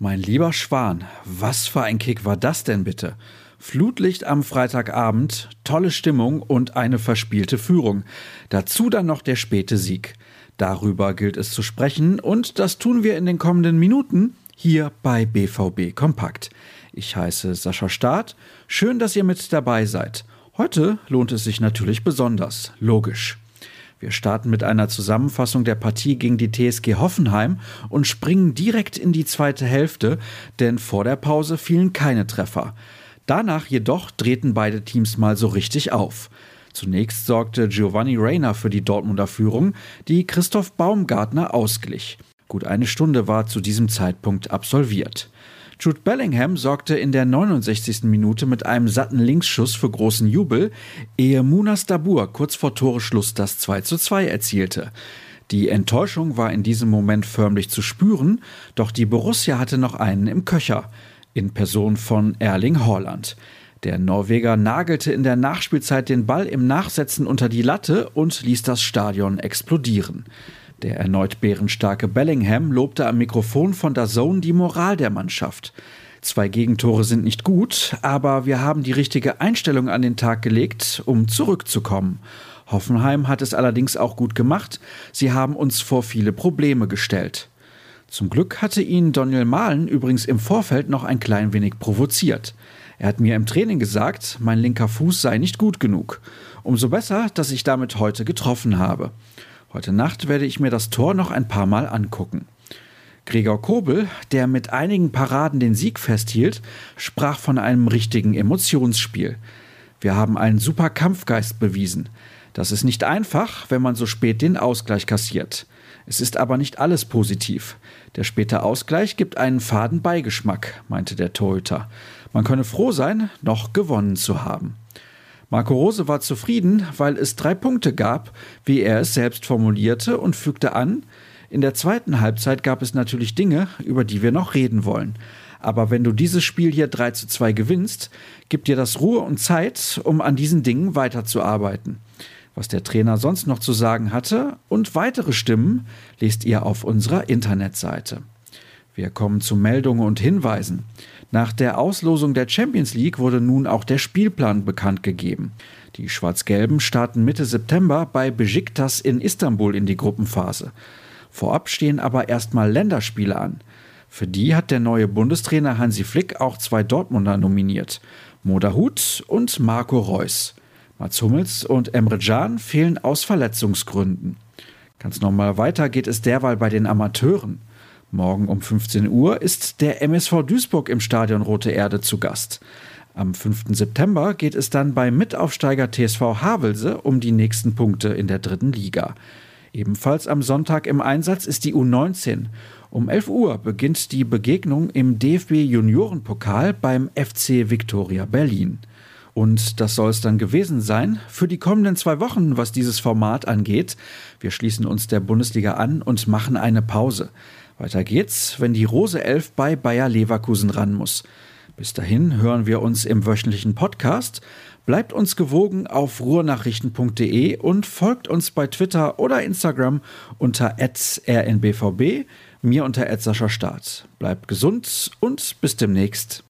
Mein lieber Schwan, was für ein Kick war das denn bitte? Flutlicht am Freitagabend, tolle Stimmung und eine verspielte Führung. Dazu dann noch der späte Sieg. Darüber gilt es zu sprechen und das tun wir in den kommenden Minuten hier bei BVB Kompakt. Ich heiße Sascha Staat. Schön, dass ihr mit dabei seid. Heute lohnt es sich natürlich besonders. Logisch. Wir starten mit einer Zusammenfassung der Partie gegen die TSG Hoffenheim und springen direkt in die zweite Hälfte, denn vor der Pause fielen keine Treffer. Danach jedoch drehten beide Teams mal so richtig auf. Zunächst sorgte Giovanni Reyna für die Dortmunder Führung, die Christoph Baumgartner ausglich. Gut eine Stunde war zu diesem Zeitpunkt absolviert. Jude Bellingham sorgte in der 69. Minute mit einem satten Linksschuss für großen Jubel, ehe Munas Dabur kurz vor Toreschluss das 2 zu 2 erzielte. Die Enttäuschung war in diesem Moment förmlich zu spüren, doch die Borussia hatte noch einen im Köcher, in Person von Erling Haaland. Der Norweger nagelte in der Nachspielzeit den Ball im Nachsetzen unter die Latte und ließ das Stadion explodieren. Der erneut bärenstarke Bellingham lobte am Mikrofon von Zone die Moral der Mannschaft. Zwei Gegentore sind nicht gut, aber wir haben die richtige Einstellung an den Tag gelegt, um zurückzukommen. Hoffenheim hat es allerdings auch gut gemacht. Sie haben uns vor viele Probleme gestellt. Zum Glück hatte ihn Daniel Mahlen übrigens im Vorfeld noch ein klein wenig provoziert. Er hat mir im Training gesagt, mein linker Fuß sei nicht gut genug. Umso besser, dass ich damit heute getroffen habe. Heute Nacht werde ich mir das Tor noch ein paar Mal angucken. Gregor Kobel, der mit einigen Paraden den Sieg festhielt, sprach von einem richtigen Emotionsspiel. Wir haben einen super Kampfgeist bewiesen. Das ist nicht einfach, wenn man so spät den Ausgleich kassiert. Es ist aber nicht alles positiv. Der späte Ausgleich gibt einen faden Beigeschmack, meinte der Torhüter. Man könne froh sein, noch gewonnen zu haben. Marco Rose war zufrieden, weil es drei Punkte gab, wie er es selbst formulierte, und fügte an, in der zweiten Halbzeit gab es natürlich Dinge, über die wir noch reden wollen. Aber wenn du dieses Spiel hier 3 zu 2 gewinnst, gibt dir das Ruhe und Zeit, um an diesen Dingen weiterzuarbeiten. Was der Trainer sonst noch zu sagen hatte und weitere Stimmen lest ihr auf unserer Internetseite. Wir kommen zu Meldungen und Hinweisen. Nach der Auslosung der Champions League wurde nun auch der Spielplan bekannt gegeben. Die Schwarz-Gelben starten Mitte September bei Besiktas in Istanbul in die Gruppenphase. Vorab stehen aber erstmal Länderspiele an. Für die hat der neue Bundestrainer Hansi Flick auch zwei Dortmunder nominiert. Moda Hut und Marco Reus. Mats Hummels und Emre Can fehlen aus Verletzungsgründen. Ganz normal weiter geht es derweil bei den Amateuren. Morgen um 15 Uhr ist der MSV Duisburg im Stadion Rote Erde zu Gast. Am 5. September geht es dann beim Mitaufsteiger TSV Havelse um die nächsten Punkte in der dritten Liga. Ebenfalls am Sonntag im Einsatz ist die U19. Um 11 Uhr beginnt die Begegnung im DFB Juniorenpokal beim FC Viktoria Berlin. Und das soll es dann gewesen sein für die kommenden zwei Wochen, was dieses Format angeht. Wir schließen uns der Bundesliga an und machen eine Pause. Weiter geht's, wenn die Rose 11 bei Bayer Leverkusen ran muss. Bis dahin hören wir uns im wöchentlichen Podcast. Bleibt uns gewogen auf ruhrnachrichten.de und folgt uns bei Twitter oder Instagram unter rnbvb, mir unter Staat. Bleibt gesund und bis demnächst.